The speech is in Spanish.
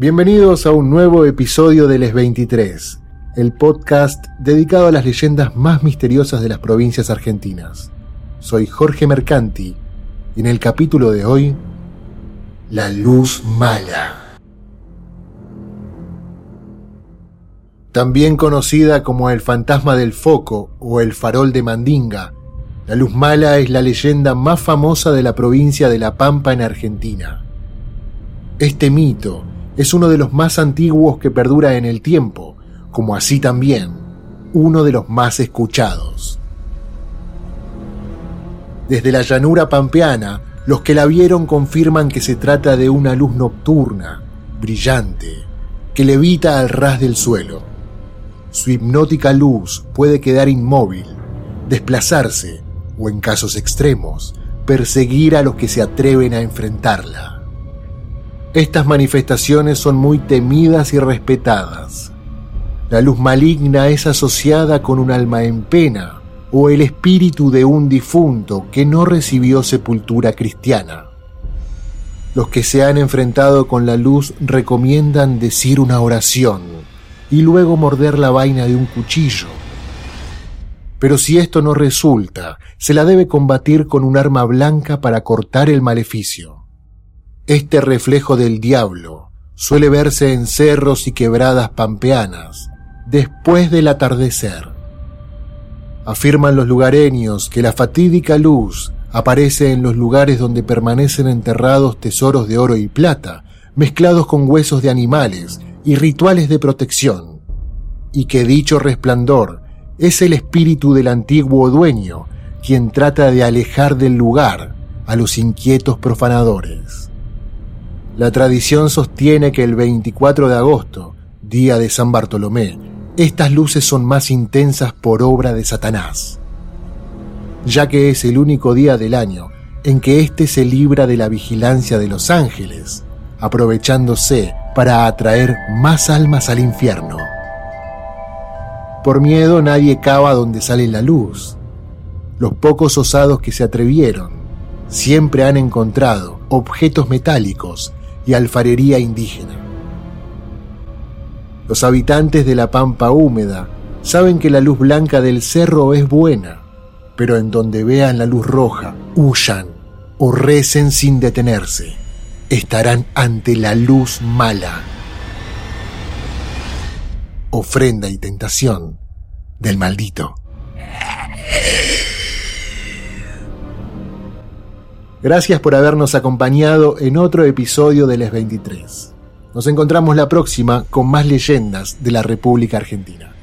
Bienvenidos a un nuevo episodio de Les 23, el podcast dedicado a las leyendas más misteriosas de las provincias argentinas. Soy Jorge Mercanti y en el capítulo de hoy, La Luz Mala. También conocida como el fantasma del foco o el farol de Mandinga, la Luz Mala es la leyenda más famosa de la provincia de La Pampa en Argentina. Este mito es uno de los más antiguos que perdura en el tiempo, como así también uno de los más escuchados. Desde la llanura pampeana, los que la vieron confirman que se trata de una luz nocturna, brillante, que levita al ras del suelo. Su hipnótica luz puede quedar inmóvil, desplazarse o, en casos extremos, perseguir a los que se atreven a enfrentarla. Estas manifestaciones son muy temidas y respetadas. La luz maligna es asociada con un alma en pena o el espíritu de un difunto que no recibió sepultura cristiana. Los que se han enfrentado con la luz recomiendan decir una oración y luego morder la vaina de un cuchillo. Pero si esto no resulta, se la debe combatir con un arma blanca para cortar el maleficio. Este reflejo del diablo suele verse en cerros y quebradas pampeanas después del atardecer. Afirman los lugareños que la fatídica luz aparece en los lugares donde permanecen enterrados tesoros de oro y plata, mezclados con huesos de animales y rituales de protección, y que dicho resplandor es el espíritu del antiguo dueño quien trata de alejar del lugar a los inquietos profanadores. La tradición sostiene que el 24 de agosto, día de San Bartolomé, estas luces son más intensas por obra de Satanás, ya que es el único día del año en que éste se libra de la vigilancia de los ángeles, aprovechándose para atraer más almas al infierno. Por miedo nadie cava donde sale la luz. Los pocos osados que se atrevieron siempre han encontrado objetos metálicos y alfarería indígena. Los habitantes de la pampa húmeda saben que la luz blanca del cerro es buena, pero en donde vean la luz roja, huyan o recen sin detenerse. Estarán ante la luz mala. Ofrenda y tentación del maldito. Gracias por habernos acompañado en otro episodio de Les 23. Nos encontramos la próxima con más leyendas de la República Argentina.